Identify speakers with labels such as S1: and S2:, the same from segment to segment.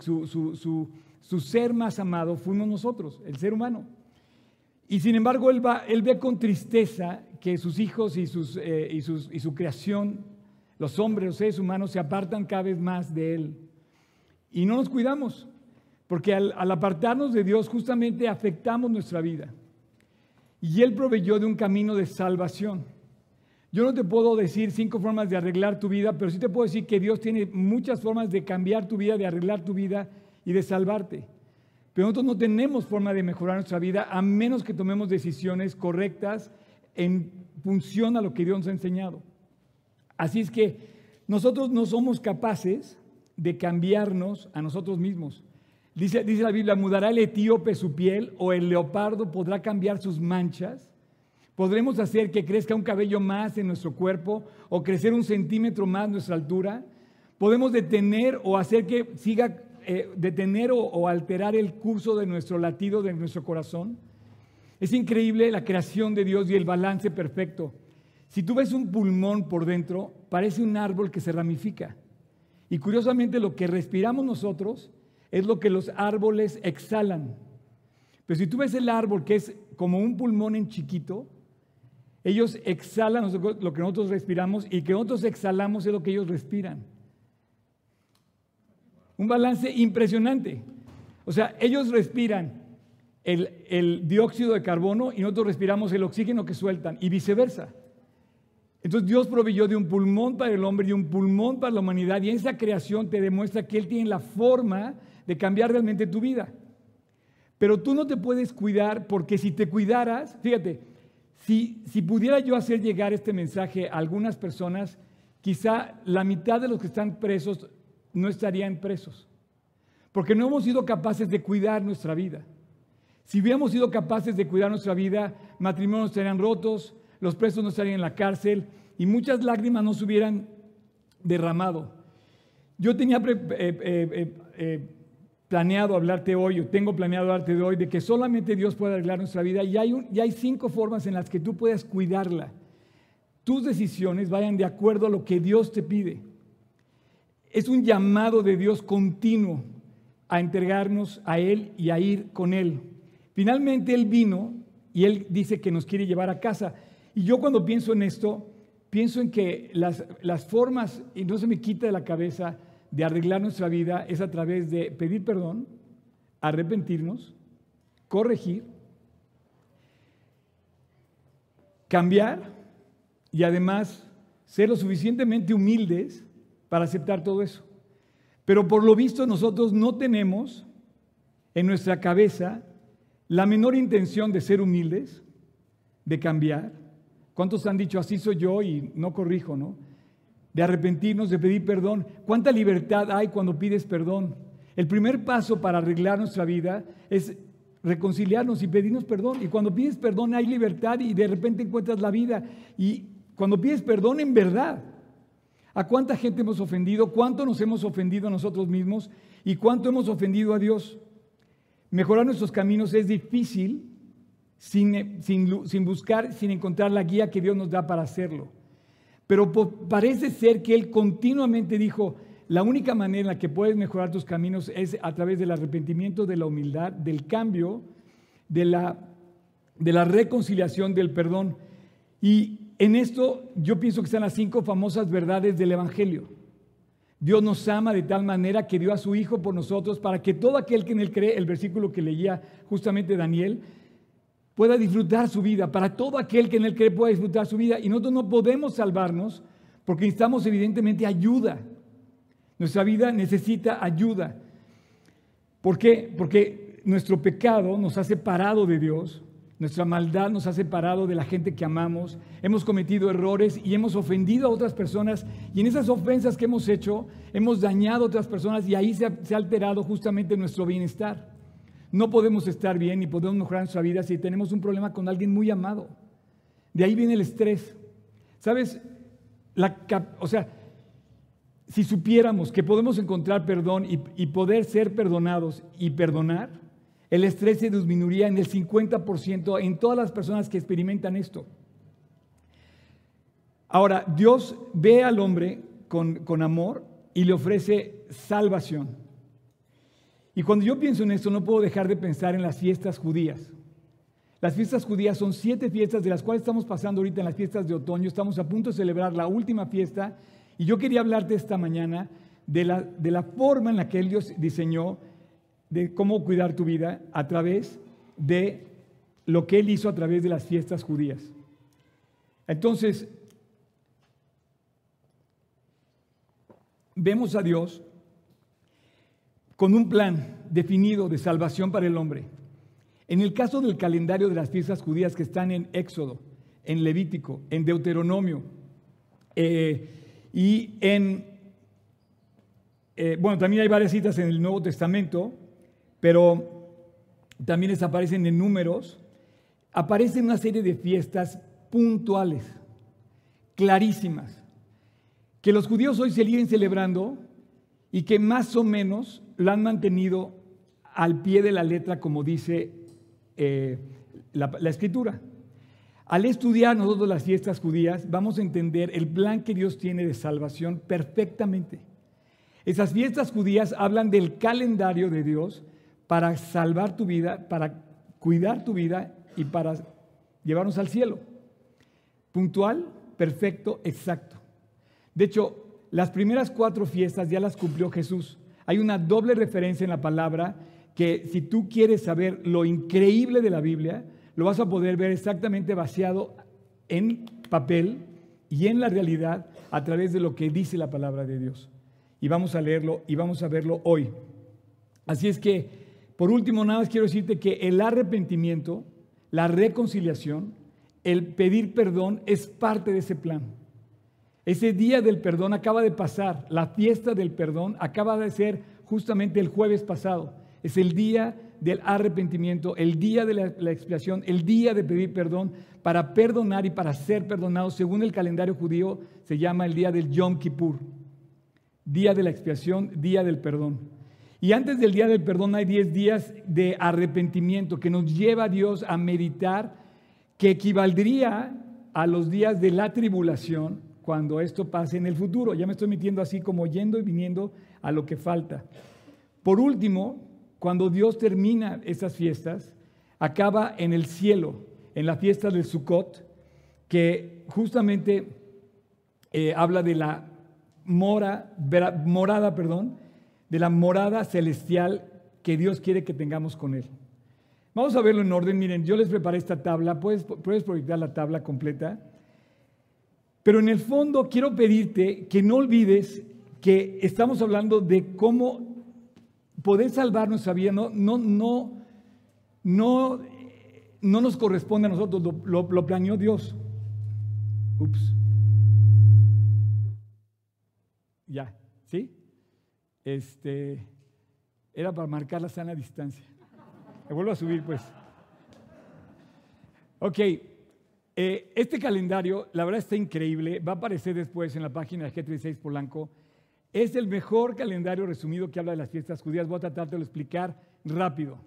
S1: su, ser más amado fuimos nosotros, el ser humano. Y sin embargo, él, ve con tristeza que sus hijos eh, y su creación, los hombres, los seres humanos, se apartan cada vez más de él. Y no nos cuidamos, porque al, al apartarnos de Dios justamente afectamos nuestra vida. Y Él proveyó de un camino de salvación. Yo no te puedo decir cinco formas de arreglar tu vida, pero sí te puedo decir que Dios tiene muchas formas de cambiar tu vida, de arreglar tu vida y de salvarte. Pero nosotros no tenemos forma de mejorar nuestra vida a menos que tomemos decisiones correctas en función a lo que Dios nos ha enseñado. Así es que nosotros no somos capaces de cambiarnos a nosotros mismos. Dice, dice la Biblia, ¿mudará el etíope su piel o el leopardo podrá cambiar sus manchas? ¿Podremos hacer que crezca un cabello más en nuestro cuerpo o crecer un centímetro más nuestra altura? ¿Podemos detener o hacer que siga, eh, detener o, alterar el curso de nuestro latido, de nuestro corazón? Es increíble la creación de Dios y el balance perfecto. Si tú ves un pulmón por dentro, parece un árbol que se ramifica. Y curiosamente lo que respiramos nosotros es lo que los árboles exhalan. Pero si tú ves el árbol que es como un pulmón en chiquito, ellos exhalan lo que nosotros respiramos y que nosotros exhalamos es lo que ellos respiran. Un balance impresionante. O sea, ellos respiran el, el, dióxido de carbono y nosotros respiramos el oxígeno que sueltan y viceversa. Entonces Dios proveyó de un pulmón para el hombre y un pulmón para la humanidad y esa creación te demuestra que Él tiene la forma de cambiar realmente tu vida. Pero tú no te puedes cuidar porque si te cuidaras, fíjate, si, pudiera yo hacer llegar este mensaje a algunas personas, quizá la mitad de los que están presos no estarían presos, porque no hemos sido capaces de cuidar nuestra vida. Si hubiéramos sido capaces de cuidar nuestra vida, matrimonios estarían rotos, los presos no estarían en la cárcel y muchas lágrimas no se hubieran derramado. Yo tenía eh, eh, eh, planeado hablarte hoy, o tengo planeado hablarte de hoy, de que solamente Dios puede arreglar nuestra vida y hay, y hay cinco formas en las que tú puedes cuidarla. Tus decisiones vayan de acuerdo a lo que Dios te pide. Es un llamado de Dios continuo a entregarnos a Él y a ir con Él. Finalmente Él vino y Él dice que nos quiere llevar a casa. Y yo cuando pienso en esto, pienso en que las, las formas, y no se me quita de la cabeza, de arreglar nuestra vida es a través de pedir perdón, arrepentirnos, corregir, cambiar y además ser lo suficientemente humildes para aceptar todo eso. Pero por lo visto nosotros no tenemos en nuestra cabeza la menor intención de ser humildes, de cambiar. ¿Cuántos han dicho así soy yo y no corrijo, no? De arrepentirnos, de pedir perdón. ¿Cuánta libertad hay cuando pides perdón? El primer paso para arreglar nuestra vida es reconciliarnos y pedirnos perdón. Y cuando pides perdón hay libertad y de repente encuentras la vida. Y cuando pides perdón en verdad, ¿a cuánta gente hemos ofendido? ¿Cuánto nos hemos ofendido a nosotros mismos? ¿Y cuánto hemos ofendido a Dios? Mejorar nuestros caminos es difícil sin, sin, sin buscar, sin encontrar la guía que Dios nos da para hacerlo. Pero parece ser que él continuamente dijo, la única manera en la que puedes mejorar tus caminos es a través del arrepentimiento, de la humildad, del cambio, de la, de la reconciliación, del perdón. Y en esto yo pienso que están las cinco famosas verdades del Evangelio. Dios nos ama de tal manera que dio a su Hijo por nosotros para que todo aquel que en él cree, el versículo que leía justamente Daniel, pueda disfrutar su vida, para todo aquel que en él cree pueda disfrutar su vida. Y nosotros no podemos salvarnos porque necesitamos evidentemente ayuda. Nuestra vida necesita ayuda. ¿Por qué? Porque nuestro pecado nos ha separado de Dios, nuestra maldad nos ha separado de la gente que amamos, hemos cometido errores y hemos ofendido a otras personas y en esas ofensas que hemos hecho hemos dañado a otras personas y ahí se ha alterado justamente nuestro bienestar. No podemos estar bien ni podemos mejorar nuestra vida si tenemos un problema con alguien muy amado. De ahí viene el estrés. ¿Sabes? La, o sea, si supiéramos que podemos encontrar perdón y, poder ser perdonados y perdonar, el estrés se disminuiría en el 50% en todas las personas que experimentan esto. Ahora, Dios ve al hombre con amor y le ofrece salvación. Y cuando yo pienso en esto, no puedo dejar de pensar en las fiestas judías. Las fiestas judías son siete fiestas de las cuales estamos pasando ahorita en las fiestas de otoño. Estamos a punto de celebrar la última fiesta. Y yo quería hablarte esta mañana de la, de la forma en la que Dios diseñó de cómo cuidar tu vida a través de lo que Él hizo a través de las fiestas judías. Entonces, vemos a Dios con un plan definido de salvación para el hombre. En el caso del calendario de las fiestas judías que están en Éxodo, en Levítico, en Deuteronomio eh, y en, eh, bueno, también hay varias citas en el Nuevo Testamento, pero también les aparecen en números, aparecen una serie de fiestas puntuales, clarísimas, que los judíos hoy siguen celebrando y que más o menos la han mantenido al pie de la letra, como dice eh, la, la escritura. Al estudiar nosotros las fiestas judías, vamos a entender el plan que Dios tiene de salvación perfectamente. Esas fiestas judías hablan del calendario de Dios para salvar tu vida, para cuidar tu vida y para llevarnos al cielo. Puntual, perfecto, exacto. De hecho, las primeras cuatro fiestas ya las cumplió Jesús. Hay una doble referencia en la palabra que si tú quieres saber lo increíble de la Biblia, lo vas a poder ver exactamente vaciado en papel y en la realidad a través de lo que dice la palabra de Dios. Y vamos a leerlo y vamos a verlo hoy. Así es que, por último, nada más quiero decirte que el arrepentimiento, la reconciliación, el pedir perdón es parte de ese plan. Ese día del perdón acaba de pasar, la fiesta del perdón acaba de ser justamente el jueves pasado. Es el día del arrepentimiento, el día de la, expiación, el día de pedir perdón para perdonar y para ser perdonado. Según el calendario judío, se llama el día del Yom Kippur. Día de la expiación, día del perdón. Y antes del día del perdón hay 10 días de arrepentimiento que nos lleva a Dios a meditar, que equivaldría a los días de la tribulación cuando esto pase en el futuro. Ya me estoy metiendo así como yendo y viniendo a lo que falta. Por último, cuando Dios termina esas fiestas, acaba en el cielo, en la fiesta del Sukkot, que justamente eh, habla de la mora, morada, perdón, de la morada celestial que Dios quiere que tengamos con Él. Vamos a verlo en orden. Miren, yo les preparé esta tabla. ¿Puedes, puedes proyectar la tabla completa? Pero en el fondo quiero pedirte que no olvides que estamos hablando de cómo poder salvar nuestra vida. No, no, no, no, no nos corresponde a nosotros, lo, lo planeó Dios. Ups. Ya, ¿sí? Este, era para marcar la sana distancia. Me vuelvo a subir, pues. Ok, eh, este calendario, la verdad está increíble, va a aparecer después en la página de G36 Polanco. Es el mejor calendario resumido que habla de las fiestas judías. Voy a tratar de explicar rápido.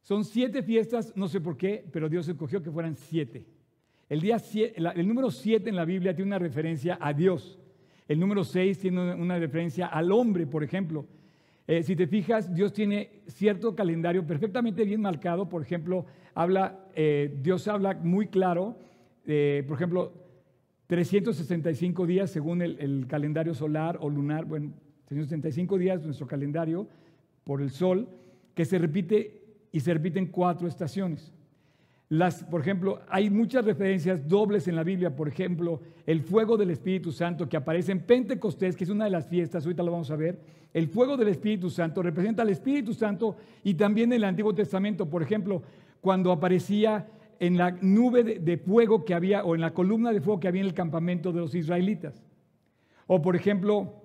S1: Son siete fiestas, no sé por qué, pero Dios escogió que fueran siete. El, día el número siete en la Biblia tiene una referencia a Dios. El número seis tiene una referencia al hombre, por ejemplo. Eh, si te fijas, Dios tiene cierto calendario perfectamente bien marcado. Por ejemplo, habla, eh, Dios habla muy claro, eh, por ejemplo, 365 días según el, calendario solar o lunar, bueno, 365 días nuestro calendario por el sol, que se repite y se repiten cuatro estaciones. Por ejemplo, hay muchas referencias dobles en la Biblia, por ejemplo, el fuego del Espíritu Santo que aparece en Pentecostés, que es una de las fiestas, ahorita lo vamos a ver. El fuego del Espíritu Santo representa al Espíritu Santo y también en el Antiguo Testamento, por ejemplo, cuando aparecía en la nube de, fuego que había o en la columna de fuego que había en el campamento de los israelitas. O por ejemplo,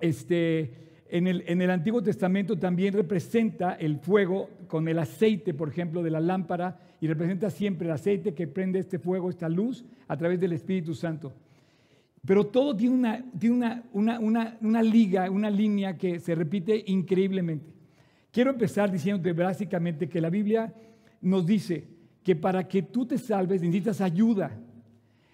S1: este, en el, en el, Antiguo Testamento también representa el fuego con el aceite, por ejemplo, de la lámpara, y representa siempre el aceite que prende este fuego, esta luz, a través del Espíritu Santo. Pero todo tiene una, tiene una, una, una liga, una línea que se repite increíblemente. Quiero empezar diciéndote básicamente que la Biblia nos dice que para que tú te salves necesitas ayuda.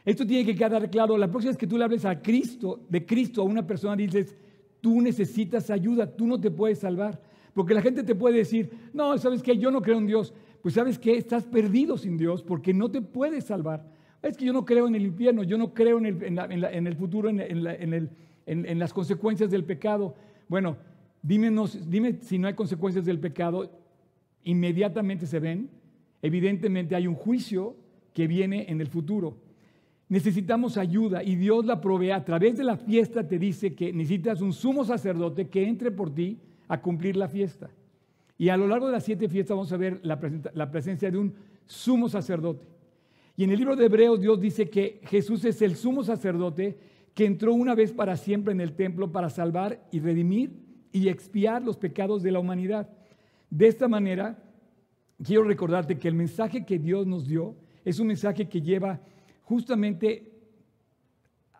S1: Esto tiene que quedar claro. La próxima vez que tú le hables a Cristo, de Cristo a una persona, dices, tú necesitas ayuda, tú no te puedes salvar. Porque la gente te puede decir, no, ¿sabes qué? Yo no creo en Dios. Pues sabes qué? Estás perdido sin Dios porque no te puedes salvar. Es que yo no creo en el infierno, yo no creo en el, futuro, en, las consecuencias del pecado. Bueno, dime si no hay consecuencias del pecado, inmediatamente se ven. Evidentemente hay un juicio que viene en el futuro. Necesitamos ayuda y Dios la provee. A través de la fiesta te dice que necesitas un sumo sacerdote que entre por ti a cumplir la fiesta. Y a lo largo de las siete fiestas vamos a ver la, presencia de un sumo sacerdote. Y en el libro de Hebreos Dios dice que Jesús es el sumo sacerdote que entró una vez para siempre en el templo para salvar y redimir y expiar los pecados de la humanidad. De esta manera, quiero recordarte que el mensaje que Dios nos dio es un mensaje que lleva justamente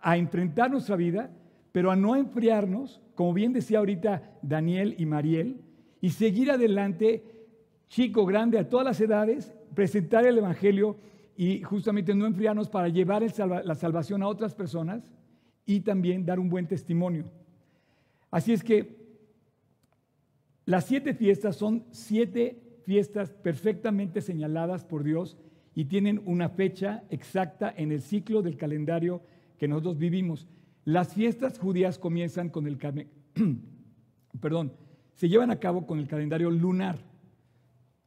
S1: a enfrentar nuestra vida, pero a no enfriarnos, como bien decía ahorita Daniel y Mariel, y seguir adelante, chico, grande, a todas las edades, presentar el Evangelio y justamente no enfriarnos para llevar la salvación a otras personas y también dar un buen testimonio. Así es que las siete fiestas son siete fiestas perfectamente señaladas por Dios y tienen una fecha exacta en el ciclo del calendario que nosotros vivimos. Las fiestas judías comienzan con el perdón, se llevan a cabo con el calendario lunar.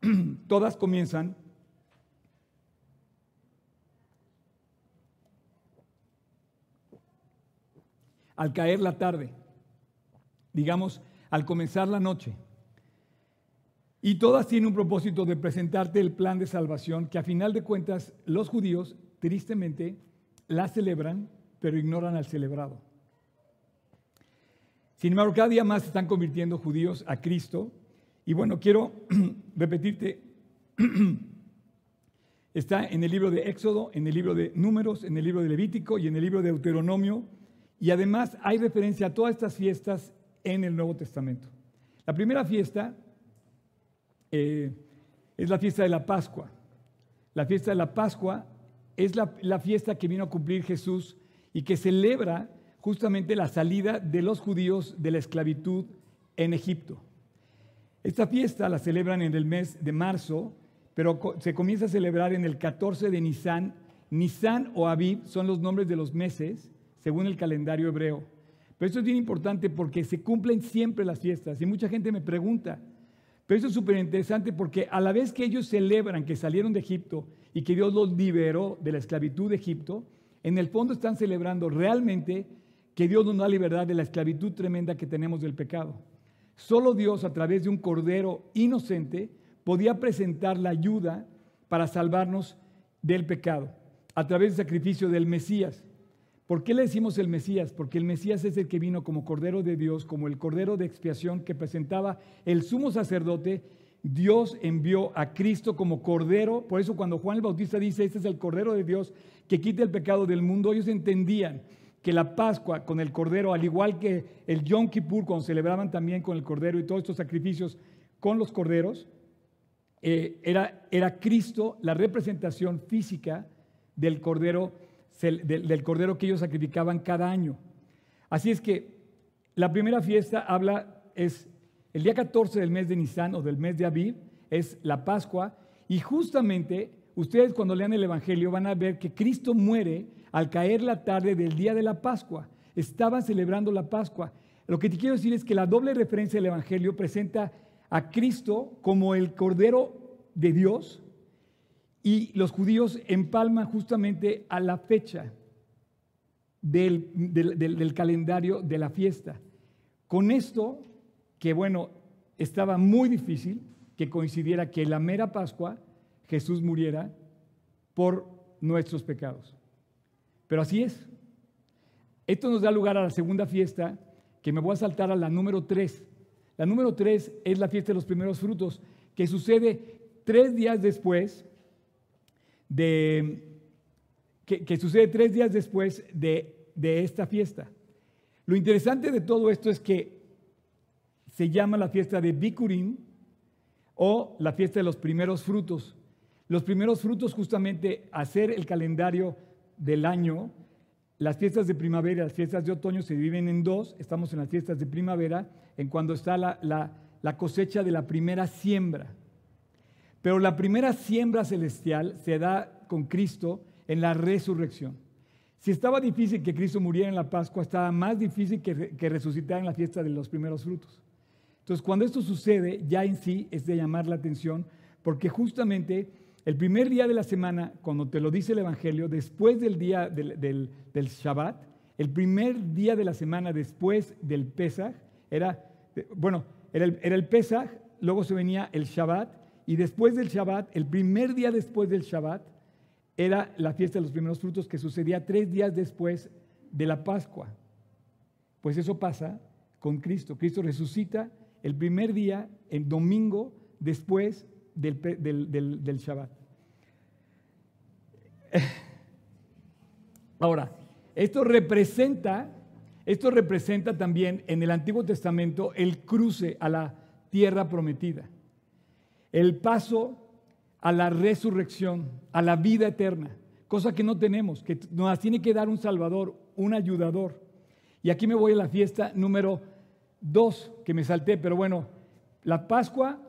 S1: Todas comienzan al caer la tarde, digamos, al comenzar la noche. Y todas tienen un propósito de presentarte el plan de salvación que a final de cuentas los judíos, tristemente, la celebran, pero ignoran al celebrado. Sin embargo, cada día más se están convirtiendo judíos a Cristo. Y bueno, quiero repetirte, está en el libro de Éxodo, en el libro de Números, en el libro de Levítico y en el libro de Deuteronomio. Y además hay referencia a todas estas fiestas en el Nuevo Testamento. La primera fiesta eh, es la fiesta de la Pascua. La fiesta de la Pascua es la, la fiesta que vino a cumplir Jesús y que celebra justamente la salida de los judíos de la esclavitud en Egipto. Esta fiesta la celebran en el mes de marzo, pero se comienza a celebrar en el 14 de Nisan. Nisan o Aviv son los nombres de los meses según el calendario hebreo. Pero esto es bien importante porque se cumplen siempre las fiestas y mucha gente me pregunta, pero eso es súper interesante porque a la vez que ellos celebran que salieron de Egipto y que Dios los liberó de la esclavitud de Egipto, en el fondo están celebrando realmente que Dios nos da libertad de la esclavitud tremenda que tenemos del pecado. Solo Dios a través de un cordero inocente podía presentar la ayuda para salvarnos del pecado, a través del sacrificio del Mesías. ¿Por qué le decimos el Mesías? Porque el Mesías es el que vino como Cordero de Dios, como el Cordero de expiación que presentaba el sumo sacerdote. Dios envió a Cristo como Cordero. Por eso cuando Juan el Bautista dice, este es el Cordero de Dios que quita el pecado del mundo, ellos entendían que la Pascua con el Cordero, al igual que el Yom Kippur, cuando celebraban también con el Cordero y todos estos sacrificios con los Corderos, eh, era, era Cristo la representación física del Cordero del, cordero que ellos sacrificaban cada año. Así es que la primera fiesta habla, es el día 14 del mes de Nisan o del mes de Aviv, es la Pascua, y justamente ustedes cuando lean el Evangelio van a ver que Cristo muere al caer la tarde del día de la Pascua. Estaban celebrando la Pascua. Lo que te quiero decir es que la doble referencia del Evangelio presenta a Cristo como el Cordero de Dios y los judíos empalman justamente a la fecha del, calendario de la fiesta. Con esto, que bueno, estaba muy difícil que coincidiera que la mera Pascua Jesús muriera por nuestros pecados. Pero así es. Esto nos da lugar a la segunda fiesta, que me voy a saltar a la número tres. La número tres es la fiesta de los primeros frutos, que sucede tres días después de, que, sucede tres días después de, esta fiesta. Lo interesante de todo esto es que se llama la fiesta de Bikurim o la fiesta de los primeros frutos. Los primeros frutos justamente hacer el calendario del año, las fiestas de primavera y las fiestas de otoño se dividen en dos, estamos en las fiestas de primavera, en cuando está la, la cosecha de la primera siembra. Pero la primera siembra celestial se da con Cristo en la resurrección. Si estaba difícil que Cristo muriera en la Pascua, estaba más difícil que, que resucitara en la fiesta de los primeros frutos. Entonces, cuando esto sucede, ya en sí es de llamar la atención, porque justamente el primer día de la semana, cuando te lo dice el Evangelio, después del día del, del, Shabbat, el primer día de la semana después del Pesach, era, bueno, era el, era el Pesach, luego se venía el Shabbat, y después del Shabbat, el primer día después del Shabbat, era la fiesta de los primeros frutos que sucedía tres días después de la Pascua. Pues eso pasa con Cristo. Cristo resucita el primer día, el domingo, después del, del, Shabbat. Ahora, esto representa, esto representa también en el Antiguo Testamento el cruce a la tierra prometida, el paso a la resurrección, a la vida eterna, cosa que no tenemos, que nos tiene que dar un Salvador, un ayudador. Y aquí me voy a la fiesta número dos que me salté, pero bueno, la Pascua,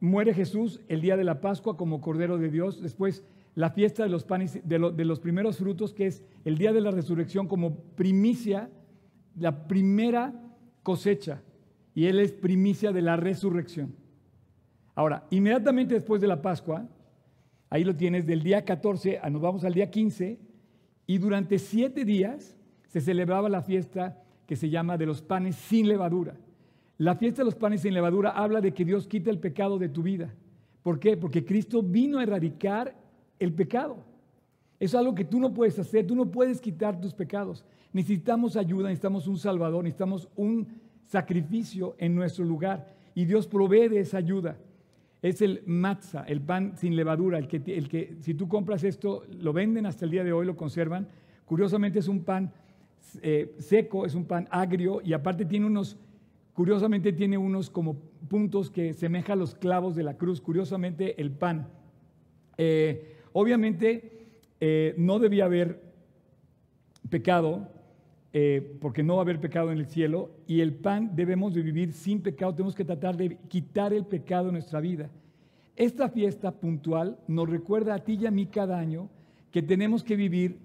S1: muere Jesús el día de la Pascua como Cordero de Dios, después la fiesta de los panes, de, los primeros frutos, que es el día de la resurrección como primicia, la primera cosecha, y Él es primicia de la resurrección. Ahora, inmediatamente después de la Pascua, ahí lo tienes, del día 14, nos vamos al día 15, y durante siete días se celebraba la fiesta que se llama de los panes sin levadura. La fiesta de los panes sin levadura habla de que Dios quita el pecado de tu vida. ¿Por qué? Porque Cristo vino a erradicar el pecado. Es algo que tú no puedes hacer, tú no puedes quitar tus pecados. Necesitamos ayuda, necesitamos un Salvador, necesitamos un sacrificio en nuestro lugar. Y Dios provee de esa ayuda. Es el matzah, el pan sin levadura, el que, si tú compras esto, lo venden hasta el día de hoy, lo conservan. Curiosamente es un pan eh, seco, es un pan agrio y aparte tiene unos, curiosamente tiene unos como puntos que semeja a los clavos de la cruz, curiosamente el pan. Eh, obviamente eh, no debía haber pecado, porque no va a haber pecado en el cielo, y el pan debemos de vivir sin pecado, tenemos que tratar de quitar el pecado en nuestra vida. Esta fiesta puntual nos recuerda a ti y a mí cada año que tenemos que vivir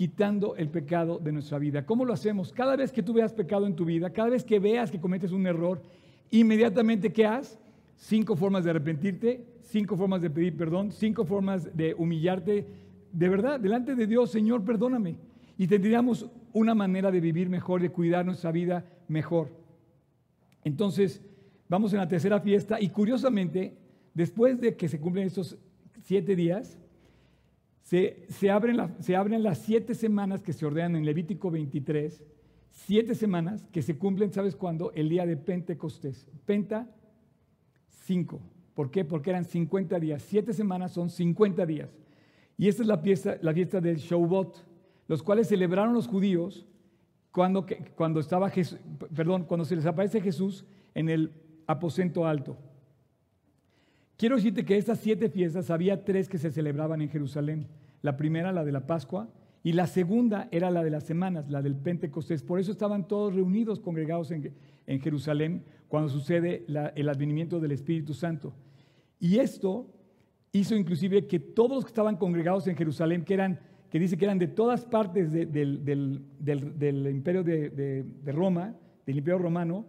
S1: quitando el pecado de nuestra vida. ¿Cómo lo hacemos? Cada vez que tú veas pecado en tu vida, cada vez que veas que cometes un error, inmediatamente ¿qué haces? Cinco formas de arrepentirte, cinco formas de pedir perdón, cinco formas de humillarte. De verdad, delante de Dios, Señor, perdóname. Y tendríamos una manera de vivir mejor, de cuidar nuestra vida mejor. Entonces, vamos en la tercera fiesta y curiosamente, después de que se cumplen estos siete días, se, abren se, abren las siete semanas que se ordenan en Levítico 23, siete semanas que se cumplen, ¿sabes cuándo? El día de Pentecostés. Penta, cinco. ¿Por qué? Porque eran 50 días. Siete semanas son 50 días. Y esta es la fiesta, la fiesta del Shavuot, los cuales celebraron los judíos cuando, cuando, estaba perdón, cuando se les aparece Jesús en el aposento alto. Quiero decirte que estas siete fiestas había tres que se celebraban en Jerusalén. La primera, la de la Pascua, y la segunda era la de las semanas, la del Pentecostés. Por eso estaban todos reunidos, congregados en, Jerusalén, cuando sucede el advenimiento del Espíritu Santo. Y esto hizo inclusive que todos los que estaban congregados en Jerusalén, que eran, que dice que eran de todas partes del, imperio de, de Roma, del imperio romano,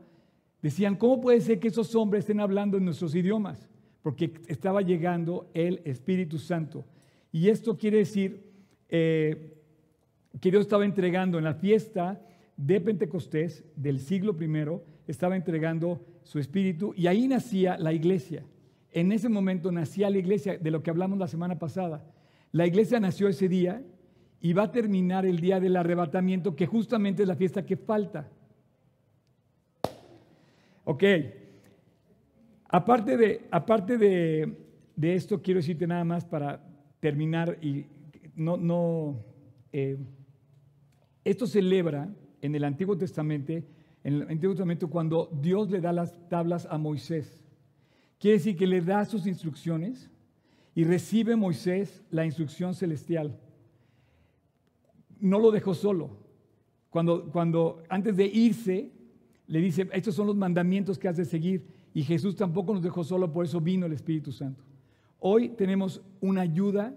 S1: decían, ¿cómo puede ser que esos hombres estén hablando en nuestros idiomas? Porque estaba llegando el Espíritu Santo. Y esto quiere decir eh, que Dios estaba entregando en la fiesta de Pentecostés del siglo I, estaba entregando su Espíritu y ahí nacía la iglesia. En ese momento nacía la iglesia de lo que hablamos la semana pasada. La iglesia nació ese día y va a terminar el día del arrebatamiento, que justamente es la fiesta que falta. Ok, Aparte de, aparte de, esto, quiero decirte nada más para terminar y no, no eh, esto celebra en el Antiguo Testamento, en el Antiguo Testamento cuando Dios le da las tablas a Moisés. Quiere decir que le da sus instrucciones y recibe Moisés la instrucción celestial. No lo dejó solo. Cuando, cuando antes de irse, le dice, estos son los mandamientos que has de seguir y Jesús tampoco nos dejó solo, por eso vino el Espíritu Santo. Hoy tenemos una ayuda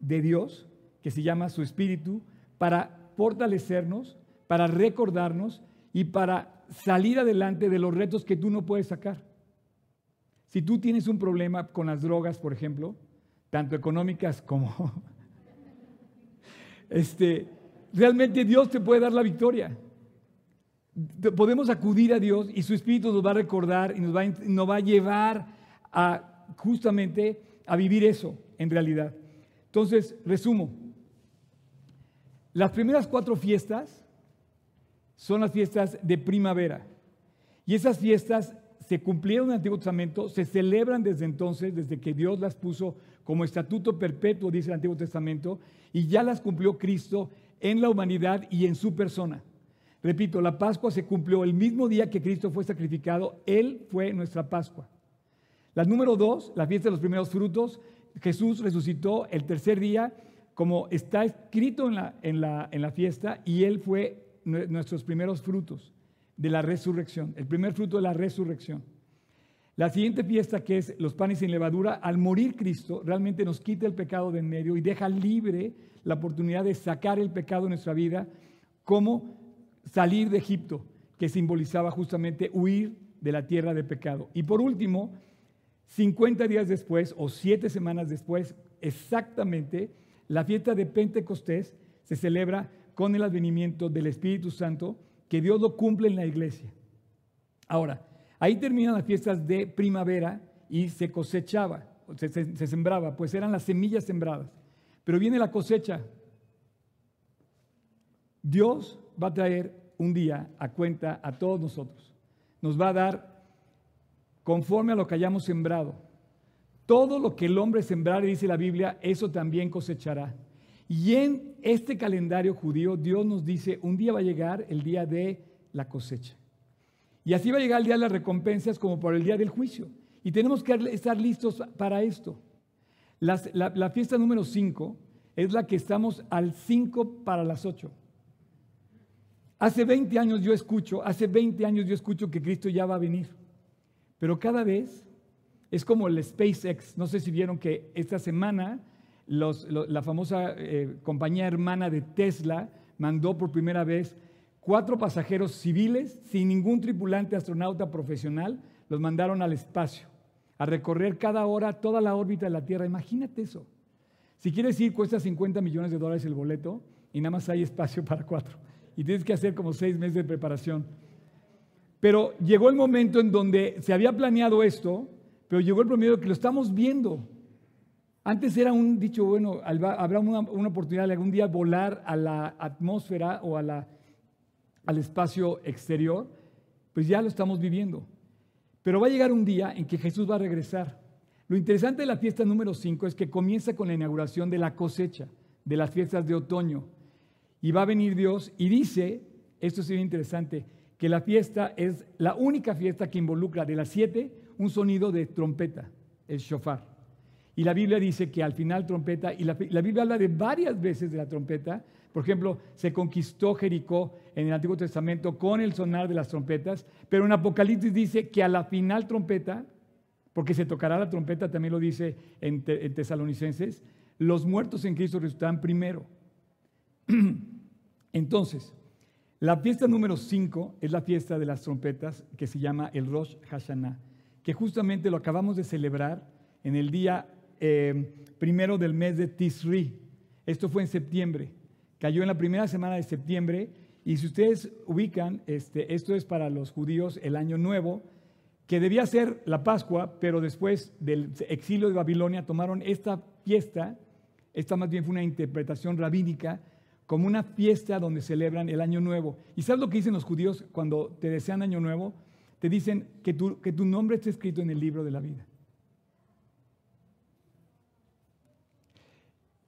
S1: de Dios que se llama su Espíritu para fortalecernos, para recordarnos y para salir adelante de los retos que tú no puedes sacar. Si tú tienes un problema con las drogas, por ejemplo, tanto económicas como... este, realmente Dios te puede dar la victoria. Podemos acudir a Dios y su Espíritu nos va a recordar y nos va, nos va a llevar a justamente a vivir eso en realidad. Entonces, resumo. Las primeras cuatro fiestas son las fiestas de primavera. Y esas fiestas se cumplieron en el Antiguo Testamento, se celebran desde entonces, desde que Dios las puso como estatuto perpetuo, dice el Antiguo Testamento, y ya las cumplió Cristo en la humanidad y en su persona. Repito, la Pascua se cumplió el mismo día que Cristo fue sacrificado, Él fue nuestra Pascua. La número dos, la fiesta de los primeros frutos, Jesús resucitó el tercer día, como está escrito en la, en la, en la fiesta, y Él fue nuestros primeros frutos de la resurrección, el primer fruto de la resurrección. La siguiente fiesta, que es los panes sin levadura, al morir Cristo, realmente nos quita el pecado de en medio y deja libre la oportunidad de sacar el pecado de nuestra vida, como salir de Egipto, que simbolizaba justamente huir de la tierra de pecado. Y por último, 50 días después o 7 semanas después, exactamente, la fiesta de Pentecostés se celebra con el advenimiento del Espíritu Santo que Dios lo cumple en la iglesia. Ahora, ahí terminan las fiestas de primavera y se cosechaba, se, sembraba, pues eran las semillas sembradas. Pero viene la cosecha. Dios va a traer un día a cuenta a todos nosotros. Nos va a dar conforme a lo que hayamos sembrado. Todo lo que el hombre sembrare, dice la Biblia, eso también cosechará. Y en este calendario judío, Dios nos dice, un día va a llegar el día de la cosecha. Y así va a llegar el día de las recompensas como por el día del juicio. Y tenemos que estar listos para esto. la, la, fiesta número 5 es la que estamos al 5 para las 8. Hace 20 años yo escucho, hace 20 años yo escucho que Cristo ya va a venir. Pero cada vez es como el SpaceX. No sé si vieron que esta semana la famosa eh, compañía hermana de Tesla mandó por primera vez cuatro pasajeros civiles sin ningún tripulante astronauta profesional, los mandaron al espacio a recorrer cada hora toda la órbita de la Tierra. Imagínate eso. Si quieres ir, cuesta 50 millones de dólares el boleto y nada más hay espacio para cuatro. Y tienes que hacer como seis meses de preparación. Pero llegó el momento en donde se había planeado esto, pero llegó el promedio que lo estamos viendo. Antes era un dicho, bueno, habrá una, oportunidad de algún día volar a la atmósfera o a la, al espacio exterior, pues ya lo estamos viviendo. Pero va a llegar un día en que Jesús va a regresar. Lo interesante de la fiesta número 5 es que comienza con la inauguración de la cosecha, de las fiestas de otoño. Y va a venir Dios y dice, esto es interesante, que la fiesta es la única fiesta que involucra de las siete un sonido de trompeta, el shofar. Y la Biblia dice que al final trompeta, y la, Biblia habla de varias veces de la trompeta. Por ejemplo, se conquistó Jericó en el Antiguo Testamento con el sonar de las trompetas, pero en Apocalipsis dice que a la final trompeta, porque se tocará la trompeta, también lo dice en, en Tesalonicenses, los muertos en Cristo resucitarán primero. Entonces, la fiesta número 5 es la fiesta de las trompetas que se llama el Rosh Hashanah, que justamente lo acabamos de celebrar en el día eh, primero del mes de Tisri. Esto fue en septiembre. Cayó en la primera semana de septiembre. Y si ustedes ubican, este, esto es para los judíos el año nuevo, que debía ser la Pascua, pero después del exilio de Babilonia tomaron esta fiesta, esta más bien fue una interpretación rabínica, como una fiesta donde celebran el año nuevo. ¿Y sabes lo que dicen los judíos cuando te desean año nuevo? Te dicen que tu, que tu nombre esté escrito en el libro de la vida.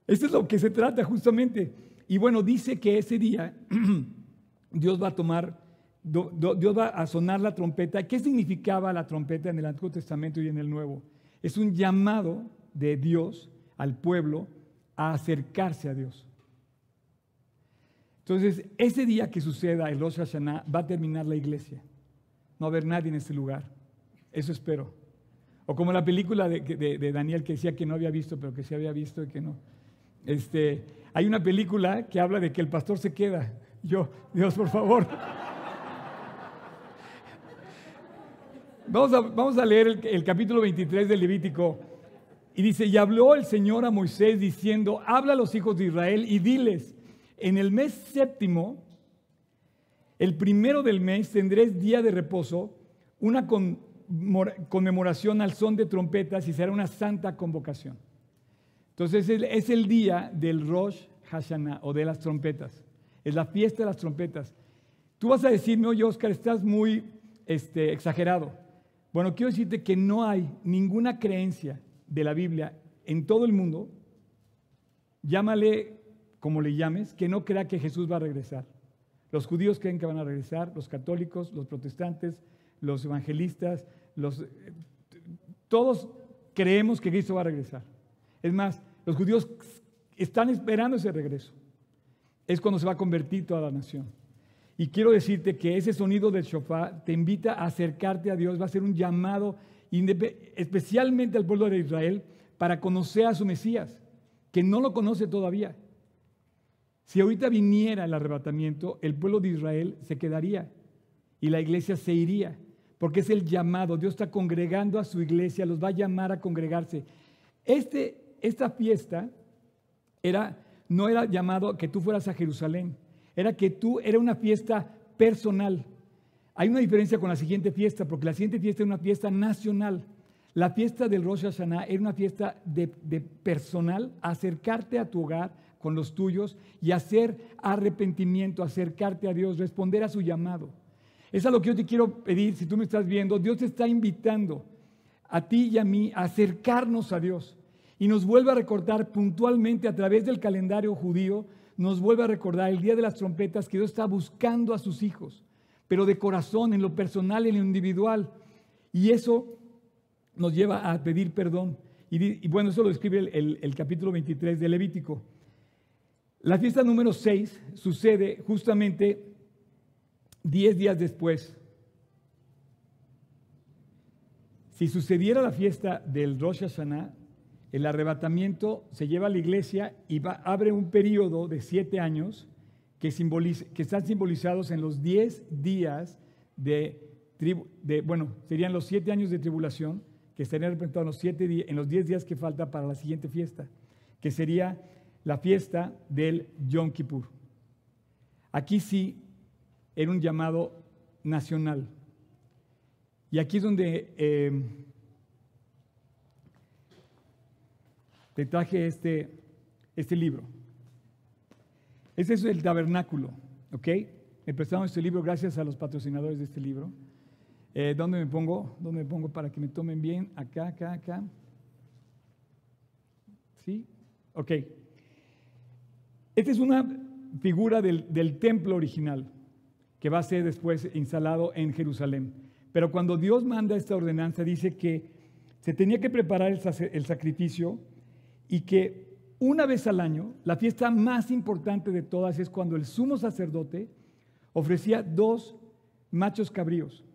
S1: Eso es lo que se trata justamente. Y bueno, dice que ese día Dios va a tomar, Dios va a sonar la trompeta. ¿Qué significaba la trompeta en el Antiguo Testamento y en el Nuevo? Es un llamado de Dios al pueblo a acercarse a Dios. Entonces, ese día que suceda el Rosh Hashanah, va a terminar la iglesia. No va a haber nadie en ese lugar. Eso espero. O como la película de, Daniel que decía que no había visto, pero que sí había visto y que no. Este, hay una película que habla de que el pastor se queda. Yo, Dios, por favor. Vamos a, vamos a leer el, el, capítulo 23 del Levítico. Y dice, y habló el Señor a Moisés diciendo, habla a los hijos de Israel y diles, en el mes séptimo, el primero del mes tendréis día de reposo, una conmemoración al son de trompetas y será una santa convocación. Entonces es el día del Rosh Hashanah o de las trompetas. Es la fiesta de las trompetas. Tú vas a decirme, oye Oscar, estás muy este, exagerado. Bueno, quiero decirte que no hay ninguna creencia de la Biblia en todo el mundo, llámale como le llames, que no crea que Jesús va a regresar. Los judíos creen que van a regresar, los católicos, los protestantes, los evangelistas, los, todos creemos que Cristo va a regresar. Es más, los judíos están esperando ese regreso. Es cuando se va a convertir toda la nación. Y quiero decirte que ese sonido del shofar te invita a acercarte a Dios, va a ser un llamado especialmente al pueblo de Israel para conocer a su Mesías, que no lo conoce todavía. Si ahorita viniera el arrebatamiento, el pueblo de Israel se quedaría y la iglesia se iría, porque es el llamado. Dios está congregando a su iglesia, los va a llamar a congregarse. Este, esta fiesta era, no era llamado que tú fueras a Jerusalén, era que tú, era una fiesta personal. Hay una diferencia con la siguiente fiesta, porque la siguiente fiesta es una fiesta nacional. La fiesta del Rosh Hashanah era una fiesta de personal, acercarte a tu hogar, con los tuyos y hacer arrepentimiento, acercarte a Dios, responder a su llamado. Es a lo que yo te quiero pedir, si tú me estás viendo, Dios te está invitando a ti y a mí a acercarnos a Dios. Y nos vuelve a recordar puntualmente a través del calendario judío, nos vuelve a recordar el día de las trompetas que Dios está buscando a sus hijos, pero de corazón, en lo personal, en lo individual. Y eso nos lleva a pedir perdón. Y, bueno, eso lo describe el, el capítulo 23 de Levítico. La fiesta número 6 sucede justamente 10 días después. Si sucediera la fiesta del Rosh Hashanah, el arrebatamiento se lleva a la iglesia y abre un periodo de siete años que, están simbolizados en los 10 días de, de, bueno, serían los siete años de tribulación que estarían representados en los, siete en los 10 días que falta para la siguiente fiesta, que sería la fiesta del Yom Kippur. Aquí sí era un llamado nacional. Y aquí es donde eh, te traje este, este libro. Este es el tabernáculo, ¿ok? Me prestaron este libro gracias a los patrocinadores de este libro. Eh, ¿Dónde me pongo? ¿Dónde me pongo para que me tomen bien? Acá, acá, acá. ¿Sí? Ok. Esta es una figura del, templo original que va a ser después instalado en Jerusalén. Pero cuando Dios manda esta ordenanza, dice que se tenía que preparar el, sacrificio y que una vez al año, la fiesta más importante de todas es cuando el sumo sacerdote ofrecía dos machos cabríos.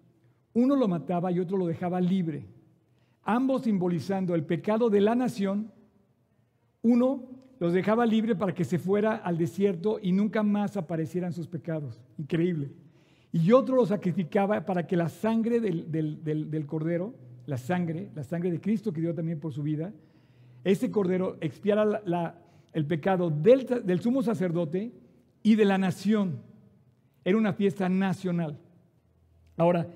S1: Uno lo mataba y otro lo dejaba libre, ambos simbolizando el pecado de la nación. Uno los dejaba libre para que se fuera al desierto y nunca más aparecieran sus pecados. Increíble. Y otro lo sacrificaba para que la sangre del, cordero, la sangre, la sangre de Cristo que dio también por su vida, ese cordero expiara el pecado del, del sumo sacerdote y de la nación. Era una fiesta nacional. Ahora,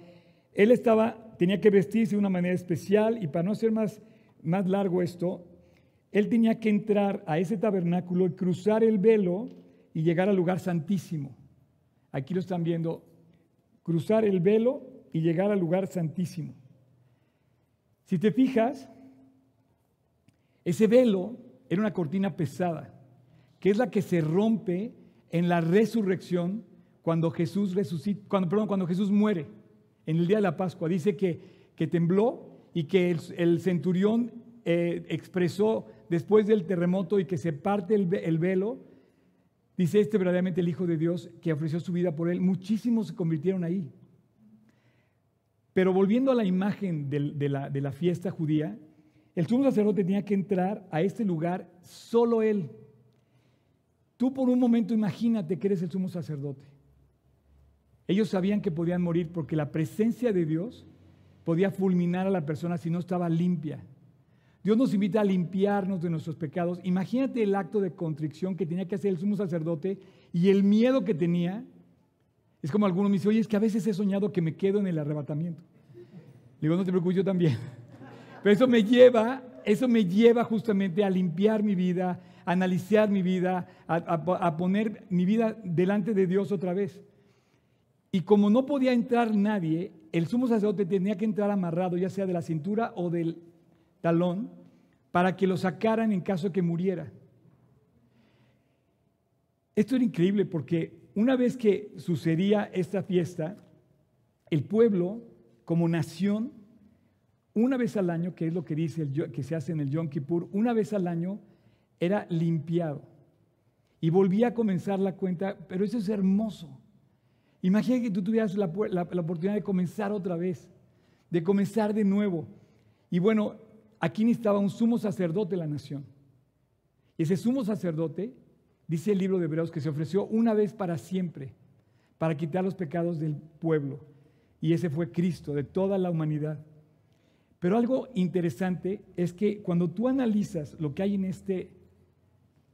S1: él estaba, tenía que vestirse de una manera especial y para no hacer más, más largo esto, él tenía que entrar a ese tabernáculo y cruzar el velo y llegar al lugar santísimo. Aquí lo están viendo, cruzar el velo y llegar al lugar santísimo. Si te fijas, ese velo era una cortina pesada, que es la que se rompe en la resurrección cuando Jesús resucita, cuando, perdón, cuando Jesús muere en el día de la Pascua. Dice que, que tembló y que el, centurión eh, expresó después del terremoto y que se parte el, velo, dice este verdaderamente el Hijo de Dios que ofreció su vida por él, muchísimos se convirtieron ahí. Pero volviendo a la imagen de, la, de la fiesta judía, el sumo sacerdote tenía que entrar a este lugar solo él. Tú por un momento imagínate que eres el sumo sacerdote. Ellos sabían que podían morir porque la presencia de Dios podía fulminar a la persona si no estaba limpia. Dios nos invita a limpiarnos de nuestros pecados. Imagínate el acto de contrición que tenía que hacer el sumo sacerdote y el miedo que tenía. Es como algunos me dicen, oye, es que a veces he soñado que me quedo en el arrebatamiento. Le digo, no te preocupes, yo también. Pero eso me lleva, eso me lleva justamente a limpiar mi vida, a analizar mi vida, a, a poner mi vida delante de Dios otra vez. Y como no podía entrar nadie, el sumo sacerdote tenía que entrar amarrado, ya sea de la cintura o del talón para que lo sacaran en caso que muriera. Esto era increíble porque una vez que sucedía esta fiesta, el pueblo como nación, una vez al año, que es lo que dice que se hace en el Yom Kippur, una vez al año era limpiado y volvía a comenzar la cuenta, pero eso es hermoso. Imagina que tú tuvieras la oportunidad de comenzar otra vez, de comenzar de nuevo. Y bueno, aquí necesitaba un sumo sacerdote de la nación. Y ese sumo sacerdote, dice el libro de Hebreos, que se ofreció una vez para siempre, para quitar los pecados del pueblo. Y ese fue Cristo, de toda la humanidad. Pero algo interesante es que cuando tú analizas lo que hay en este,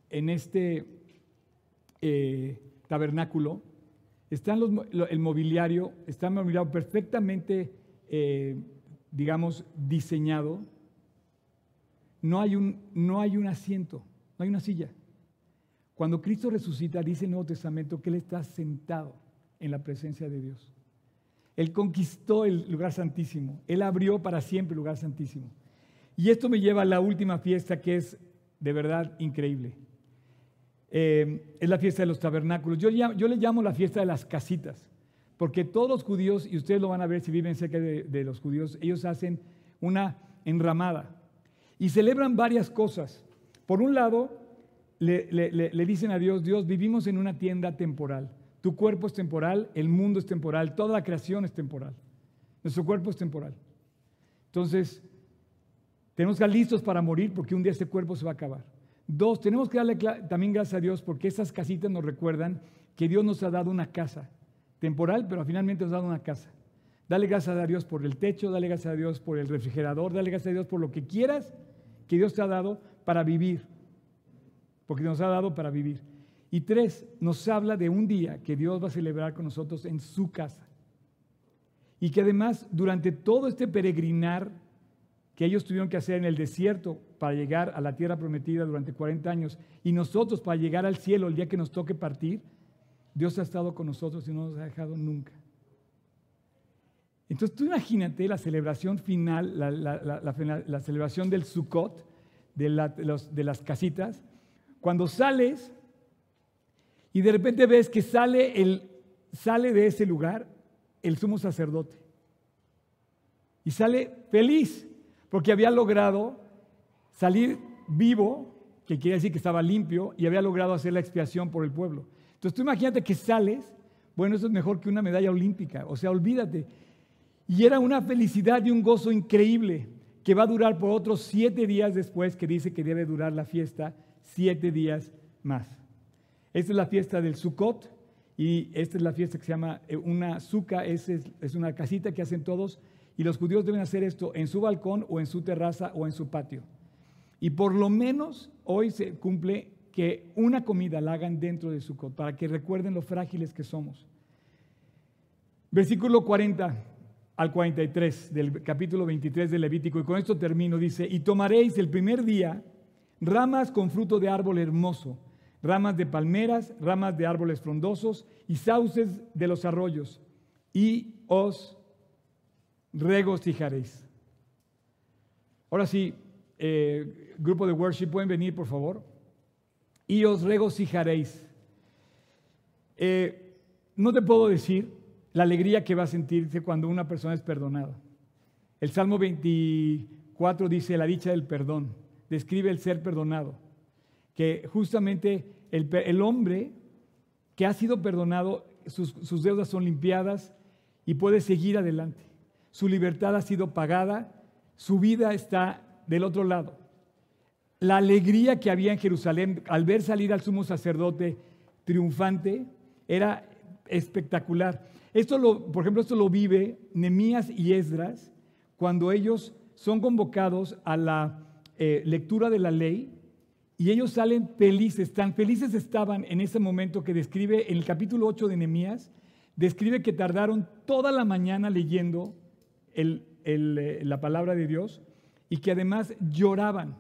S1: en este eh, tabernáculo, está el mobiliario, está el mobiliario perfectamente, eh, digamos, diseñado no hay, un, no hay un asiento, no hay una silla. Cuando Cristo resucita, dice el Nuevo Testamento que Él está sentado en la presencia de Dios. Él conquistó el lugar santísimo. Él abrió para siempre el lugar santísimo. Y esto me lleva a la última fiesta que es de verdad increíble. Eh, es la fiesta de los tabernáculos. Yo, yo, le llamo la fiesta de las casitas, porque todos los judíos, y ustedes lo van a ver si viven cerca de los judíos, ellos hacen una enramada. Y celebran varias cosas. Por un lado, le, dicen a Dios, Dios, vivimos en una tienda temporal. Tu cuerpo es temporal, el mundo es temporal, toda la creación es temporal. Nuestro cuerpo es temporal. Entonces, tenemos que estar listos para morir porque un día este cuerpo se va a acabar. Dos, tenemos que darle también gracias a Dios porque esas casitas nos recuerdan que Dios nos ha dado una casa temporal, pero finalmente nos ha dado una casa. Dale gracias a Dios por el techo, dale gracias a Dios por el refrigerador, dale gracias a Dios por lo que quieras que Dios te ha dado para vivir, porque nos ha dado para vivir. Y tres, nos habla de un día que Dios va a celebrar con nosotros en su casa. Y que además durante todo este peregrinar que ellos tuvieron que hacer en el desierto para llegar a la tierra prometida durante 40 años y nosotros para llegar al cielo el día que nos toque partir, Dios ha estado con nosotros y no nos ha dejado nunca. Entonces tú imagínate la celebración final, la, celebración del Sukkot, de, de, las casitas, cuando sales y de repente ves que sale, el, sale de ese lugar el sumo sacerdote. Y sale feliz porque había logrado salir vivo, que quiere decir que estaba limpio, y había logrado hacer la expiación por el pueblo. Entonces tú imagínate que sales, bueno, eso es mejor que una medalla olímpica, o sea, olvídate y era una felicidad y un gozo increíble que va a durar por otros siete días después, que dice que debe durar la fiesta siete días más. Esta es la fiesta del Sukkot y esta es la fiesta que se llama eh, una suca, es, una casita que hacen todos y los judíos deben hacer esto en su balcón o en su terraza o en su patio. Y por lo menos hoy se cumple que una comida la hagan dentro de Sukkot para que recuerden lo frágiles que somos. Versículo 40 al 43 del capítulo 23 del Levítico, y con esto termino, dice, y tomaréis el primer día ramas con fruto de árbol hermoso, ramas de palmeras, ramas de árboles frondosos y sauces de los arroyos, y os regocijaréis. Ahora sí, eh, grupo de worship, pueden venir, por favor. Y os regocijaréis. Eh, no te puedo decir la alegría que va a sentirse cuando una persona es perdonada. El Salmo 24 dice la dicha del perdón, describe el ser perdonado, que justamente el, hombre que ha sido perdonado, sus, deudas son limpiadas y puede seguir adelante. su libertad ha sido pagada, su vida está del otro lado. La alegría que había en Jerusalén al ver salir al sumo sacerdote triunfante era espectacular. Esto lo, por ejemplo, esto lo vive Nemías y Esdras cuando ellos son convocados a la eh, lectura de la ley y ellos salen felices, tan felices estaban en ese momento que describe en el capítulo 8 de Nehemías, describe que tardaron toda la mañana leyendo eh, la palabra de Dios y que además lloraban.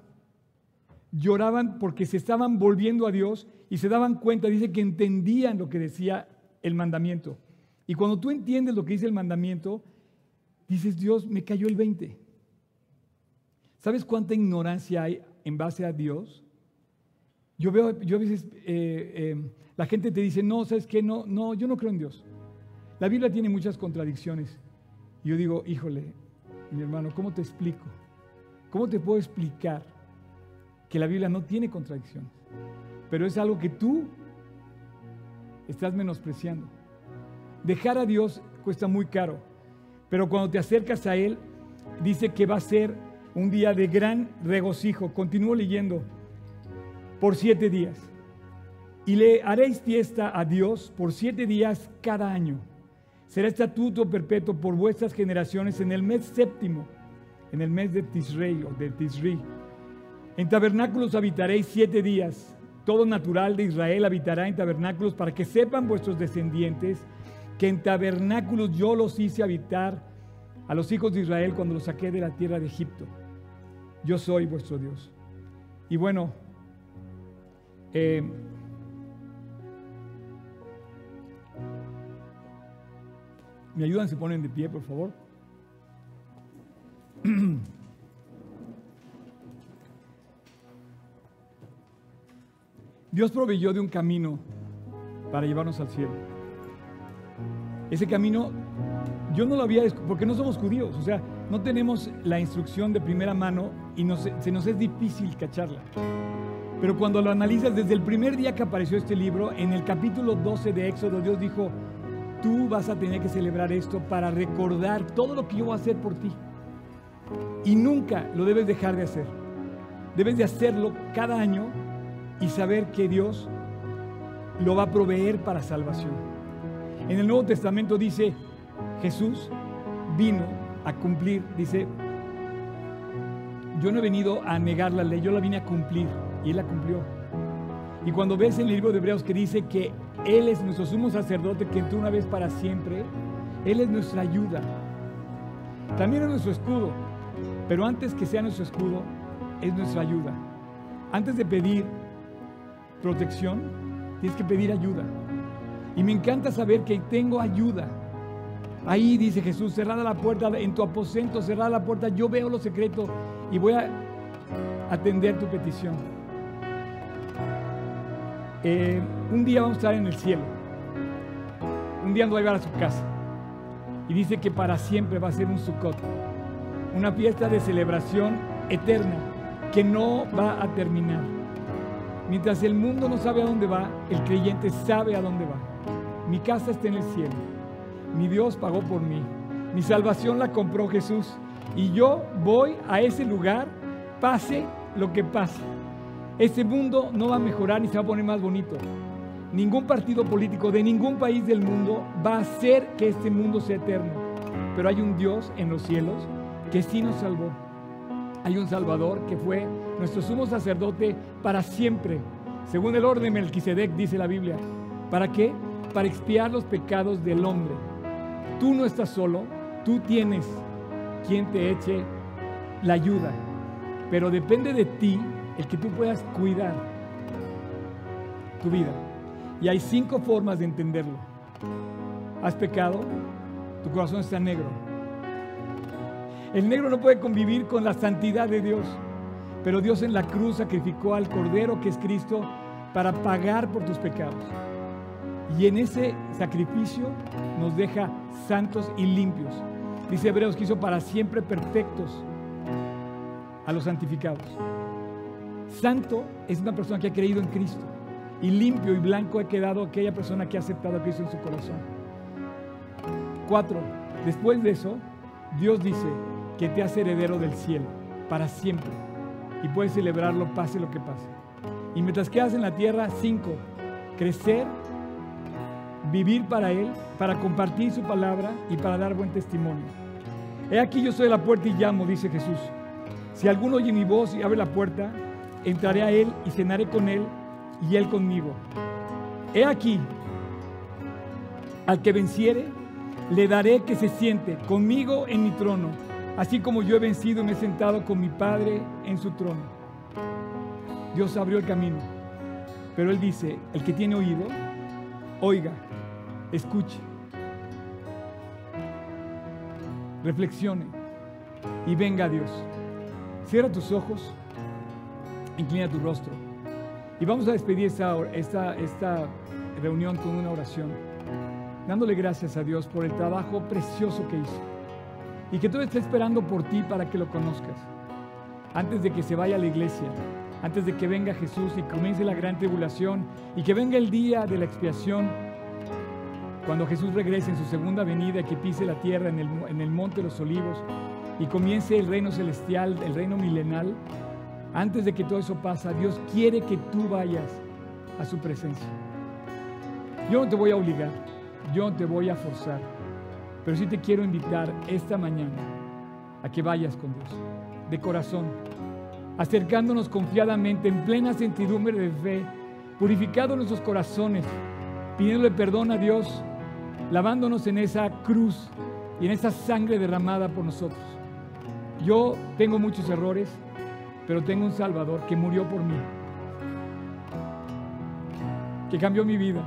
S1: Lloraban porque se estaban volviendo a Dios y se daban cuenta, dice que entendían lo que decía el mandamiento. Y cuando tú entiendes lo que dice el mandamiento, dices, Dios, me cayó el 20. ¿Sabes cuánta ignorancia hay en base a Dios? Yo veo, yo a veces, eh, eh, la gente te dice, no, ¿sabes qué? No, no, yo no creo en Dios. La Biblia tiene muchas contradicciones. Y yo digo, híjole, mi hermano, ¿cómo te explico? ¿Cómo te puedo explicar que la Biblia no tiene contradicciones? Pero es algo que tú estás menospreciando. Dejar a Dios cuesta muy caro, pero cuando te acercas a Él, dice que va a ser un día de gran regocijo. Continúo leyendo por siete días. Y le haréis fiesta a Dios por siete días cada año. Será estatuto perpetuo por vuestras generaciones en el mes séptimo, en el mes de Tisrei o de Tisri. En tabernáculos habitaréis siete días. Todo natural de Israel habitará en tabernáculos para que sepan vuestros descendientes que en tabernáculos yo los hice habitar a los hijos de Israel cuando los saqué de la tierra de Egipto. Yo soy vuestro Dios. Y bueno, eh, ¿Me ayudan? Se ponen de pie, por favor. Dios proveyó de un camino para llevarnos al cielo. Ese camino yo no lo había, porque no somos judíos, o sea, no tenemos la instrucción de primera mano y se nos es difícil cacharla. Pero cuando lo analizas desde el primer día que apareció este libro, en el capítulo 12 de Éxodo, Dios dijo, tú vas a tener que celebrar esto para recordar todo lo que yo voy a hacer por ti. Y nunca lo debes dejar de hacer. Debes de hacerlo cada año y saber que Dios lo va a proveer para salvación. En el Nuevo Testamento dice, Jesús vino a cumplir, dice, yo no he venido a negar la ley, yo la vine a cumplir y Él la cumplió. Y cuando ves en el libro de Hebreos que dice que Él es nuestro sumo sacerdote que entró una vez para siempre, Él es nuestra ayuda. También es nuestro escudo, pero antes que sea nuestro escudo, es nuestra ayuda. Antes de pedir protección, tienes que pedir ayuda. Y me encanta saber que tengo ayuda. Ahí dice Jesús, cerrada la puerta en tu aposento, cerrada la puerta, yo veo lo secreto y voy a atender tu petición. Eh, un día vamos a estar en el cielo. Un día nos va a llevar a su casa. Y dice que para siempre va a ser un Sukkot. Una fiesta de celebración eterna que no va a terminar. Mientras el mundo no sabe a dónde va, el creyente sabe a dónde va. Mi casa está en el cielo. Mi Dios pagó por mí. Mi salvación la compró Jesús. Y yo voy a ese lugar, pase lo que pase. Este mundo no va a mejorar ni se va a poner más bonito. Ningún partido político de ningún país del mundo va a hacer que este mundo sea eterno. Pero hay un Dios en los cielos que sí nos salvó. Hay un Salvador que fue nuestro sumo sacerdote para siempre, según el orden de Melquisedec, dice la Biblia. ¿Para qué? Para expiar los pecados del hombre. Tú no estás solo, tú tienes quien te eche la ayuda. Pero depende de ti el que tú puedas cuidar tu vida. Y hay cinco formas de entenderlo. Has pecado, tu corazón está negro. El negro no puede convivir con la santidad de Dios, pero Dios en la cruz sacrificó al Cordero que es Cristo para pagar por tus pecados. Y en ese sacrificio nos deja santos y limpios. Dice Hebreos que hizo para siempre perfectos a los santificados. Santo es una persona que ha creído en Cristo. Y limpio y blanco ha quedado aquella persona que ha aceptado a Cristo en su corazón. Cuatro, después de eso, Dios dice que te hace heredero del cielo para siempre y puedes celebrarlo pase lo que pase. Y mientras quedas en la tierra, cinco, crecer, vivir para Él, para compartir su palabra y para dar buen testimonio. He aquí yo soy la puerta y llamo, dice Jesús. Si alguno oye mi voz y abre la puerta, entraré a Él y cenaré con Él y Él conmigo. He aquí, al que venciere, le daré que se siente conmigo en mi trono, así como yo he vencido y me he sentado con mi Padre en su trono. Dios abrió el camino, pero Él dice, el que tiene oído, oiga, escuche, reflexione y venga a Dios. Cierra tus ojos, inclina tu rostro y vamos a despedir esta, esta, esta reunión con una oración, dándole gracias a Dios por el trabajo precioso que hizo y que todo está esperando por ti para que lo conozcas. Antes de que se vaya a la iglesia, antes de que venga Jesús y comience la gran tribulación y que venga el día de la expiación, cuando Jesús regrese en su segunda venida, que pise la tierra en el, en el monte de los olivos y comience el reino celestial, el reino milenal, antes de que todo eso pase, Dios quiere que tú vayas a su presencia. Yo no te voy a obligar, yo no te voy a forzar, pero sí te quiero invitar esta mañana a que vayas con Dios, de corazón, acercándonos confiadamente en plena certidumbre de fe, purificando nuestros corazones, pidiéndole perdón a Dios, lavándonos en esa cruz y en esa sangre derramada por nosotros. Yo tengo muchos errores, pero tengo un Salvador que murió por mí, que cambió mi vida.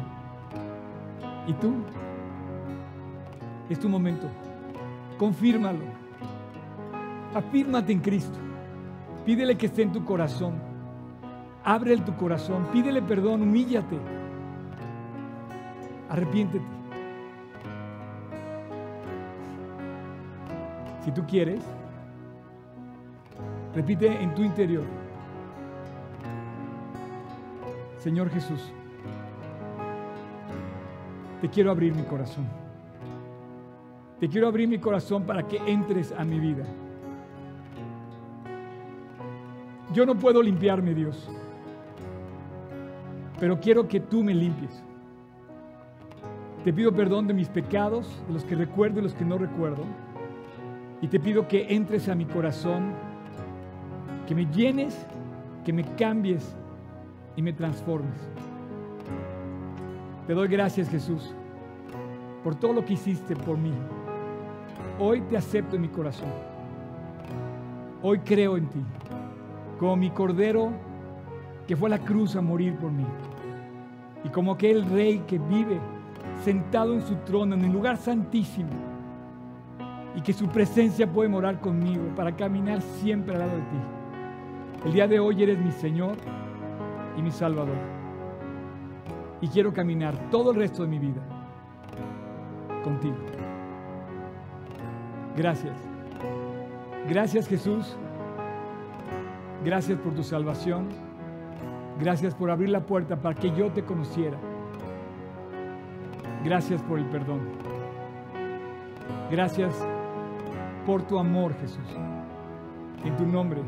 S1: ¿Y tú? Es tu momento. Confírmalo. Afírmate en Cristo. Pídele que esté en tu corazón. Abre tu corazón. Pídele perdón. Humíllate. Arrepiéntete. Si tú quieres, repite en tu interior. Señor Jesús, te quiero abrir mi corazón. Te quiero abrir mi corazón para que entres a mi vida. Yo no puedo limpiarme, Dios, pero quiero que tú me limpies. Te pido perdón de mis pecados, de los que recuerdo y los que no recuerdo. Y te pido que entres a mi corazón, que me llenes, que me cambies y me transformes. Te doy gracias, Jesús, por todo lo que hiciste por mí. Hoy te acepto en mi corazón. Hoy creo en ti como mi cordero que fue a la cruz a morir por mí, y como aquel rey que vive sentado en su trono en el lugar santísimo, y que su presencia puede morar conmigo para caminar siempre al lado de ti. El día de hoy eres mi Señor y mi Salvador. Y quiero caminar todo el resto de mi vida contigo. Gracias. Gracias Jesús Gracias por tu salvación. Gracias por abrir la puerta para que yo te conociera. Gracias por el perdón. Gracias por tu amor, Jesús. En tu nombre.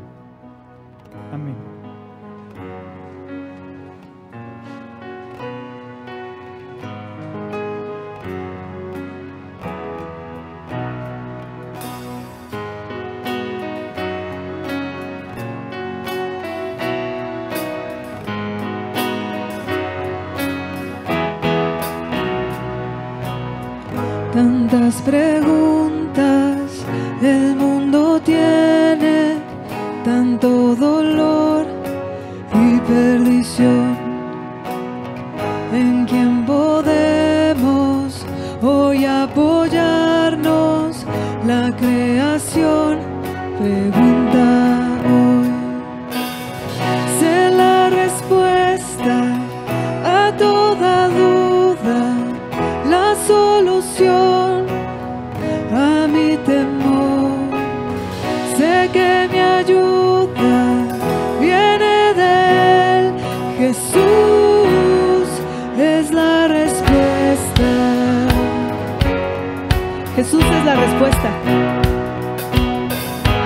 S2: la respuesta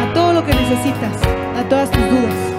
S2: a todo lo que necesitas, a todas tus dudas.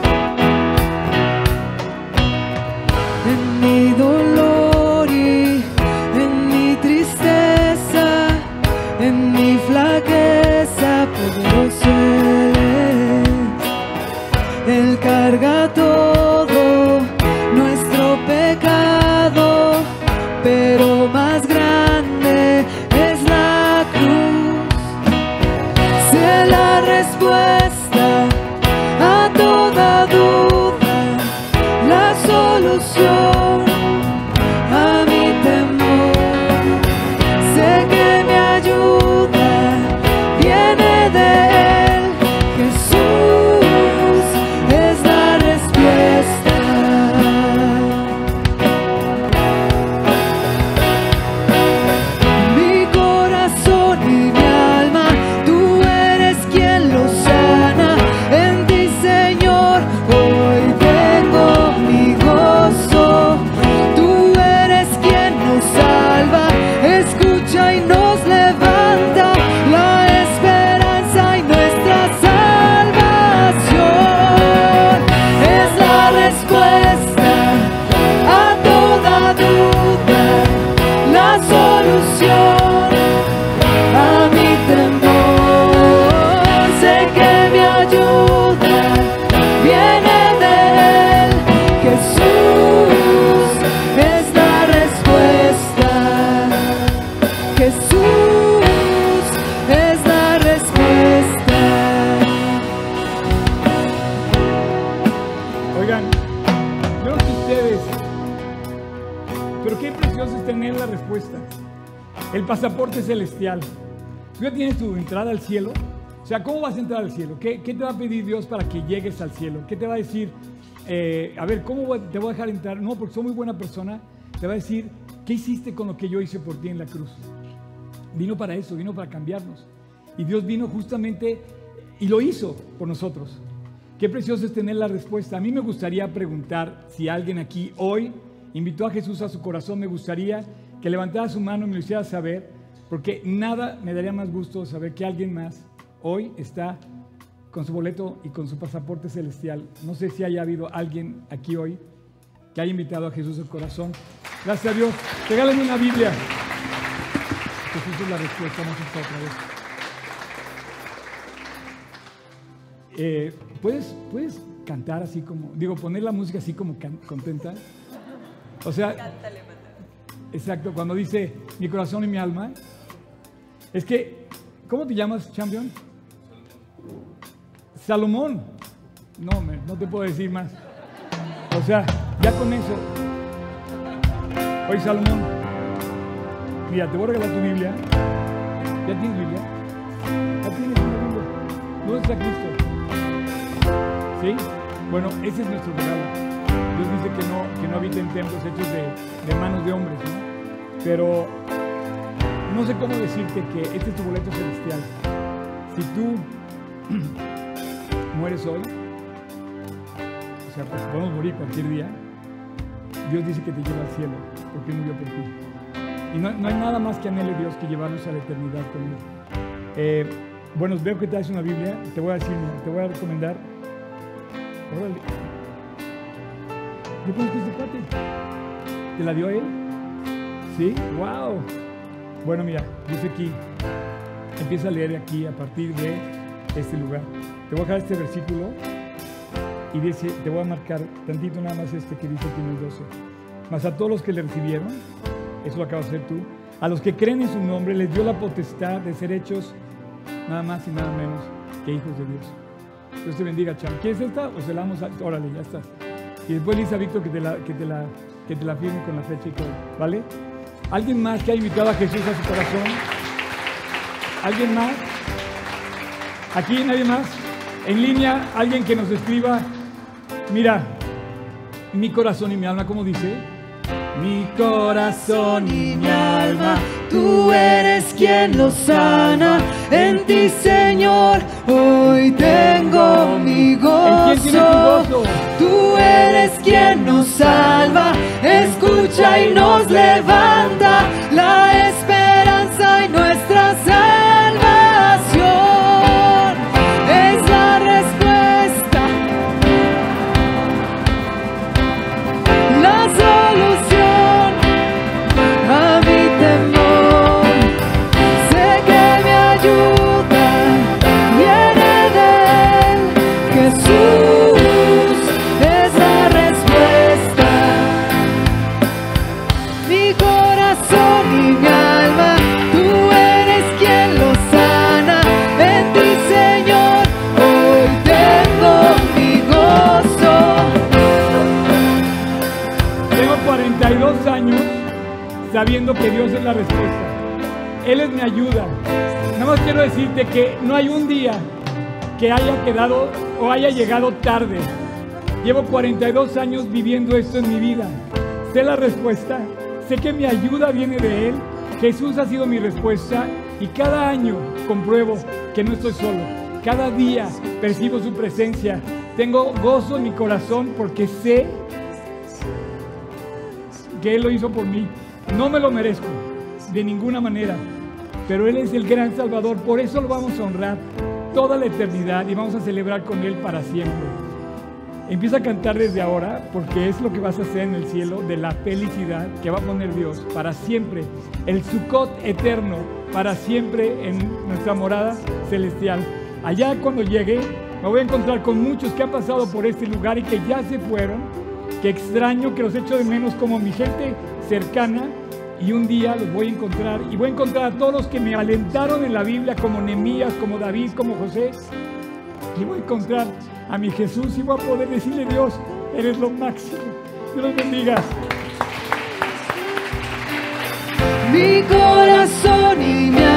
S1: Pasaporte celestial. Tú ya tienes tu entrada al cielo. O sea, ¿cómo vas a entrar al cielo? ¿Qué, te va a pedir Dios para que llegues al cielo? ¿Qué te va a decir? Eh, a ver, ¿cómo te voy a dejar entrar? No, porque soy muy buena persona. Te va a decir, ¿qué hiciste con lo que yo hice por ti en la cruz? Vino para eso, vino para cambiarnos. Y Dios vino justamente y lo hizo por nosotros. Qué precioso es tener la respuesta. A mí me gustaría preguntar si alguien aquí hoy invitó a Jesús a su corazón. Me gustaría que levantara su mano y me lo hiciera saber, porque nada me daría más gusto saber que alguien más hoy está con su boleto y con su pasaporte celestial. No sé si haya habido alguien aquí hoy que haya invitado a Jesús a su corazón. Gracias a Dios. Regálenme una Biblia. Jesús es la respuesta, vamos a otra vez. Eh, ¿puedes, ¿Puedes cantar así como, digo, poner la música así como contenta? O sea, exacto, cuando dice mi corazón y mi alma, es que, ¿cómo te llamas, champion? Salomón. No, me- no te puedo decir más. O sea, ya con eso. Oye, Salomón, mira, te voy a regalar tu Biblia. ¿Ya tienes Biblia? ¿Ya tienes una Biblia? ¿Dónde está Cristo? ¿Sí? Bueno, ese es nuestro regalo. Dios dice que no, que no habita en templos hechos de, manos de hombres, ¿no? Pero no sé cómo decirte que este es tu boleto celestial. Si tú mueres hoy, o sea, pues podemos morir cualquier día, Dios dice que te lleva al cielo, porque murió por ti. Y no, no hay nada más que anhele Dios que llevarnos a la eternidad con Él. Eh, bueno, veo que traes una Biblia, te voy a decir, te voy a recomendar. Yo conozco a este cuate. ¿Te la dio él? ¿Sí? ¡Wow! Bueno, mira, dice aquí, empieza a leer aquí a partir de este lugar. Te voy a dejar este versículo y dice, te voy a marcar tantito nada más este que dice aquí en el 12. Mas a todos los que le recibieron, eso lo acabas de hacer tú, a los que creen en su nombre, les dio la potestad de ser hechos nada más y nada menos que hijos de Dios. Dios te bendiga, Cham. ¿Quieres esta o se la damos a... Órale, ya estás. Y después le dice a Víctor que te la, que te la, que te la firme con la fecha y todo, ¿vale? ¿Alguien más que ha invitado a Jesús a su corazón? ¿Alguien más? ¿Aquí nadie más? En línea, alguien que nos escriba. Mira, mi corazón y mi alma, ¿cómo dice? Mi corazón y mi alma,
S2: Tú eres quien lo sana, en ti Señor, hoy tengo mi
S1: ¿En quién tienes tu
S2: gozo.
S1: gozo?
S2: Tú eres quien nos salva, escucha y nos levanta la esperanza y nuestra salvación.
S1: Haya llegado tarde. Llevo 42 años viviendo esto en mi vida. Sé la respuesta. Sé que mi ayuda viene de Él. Jesús ha sido mi respuesta y cada año compruebo que no estoy solo. Cada día percibo su presencia. Tengo gozo en mi corazón porque sé que Él lo hizo por mí. No me lo merezco de ninguna manera, pero Él es el gran Salvador. Por eso lo vamos a honrar toda la eternidad y vamos a celebrar con Él para siempre. Empieza a cantar desde ahora porque es lo que vas a hacer en el cielo de la felicidad que va a poner Dios para siempre. El Sukkot eterno para siempre en nuestra morada celestial. Allá cuando llegue me voy a encontrar con muchos que han pasado por este lugar y que ya se fueron, que extraño, que los echo de menos como mi gente cercana y un día los voy a encontrar y voy a encontrar a todos los que me alentaron en la Biblia como Nemías, como David, como José y voy a encontrar a mi Jesús y voy a poder decirle Dios, eres lo máximo. Dios los bendiga.
S2: Mi corazón y mi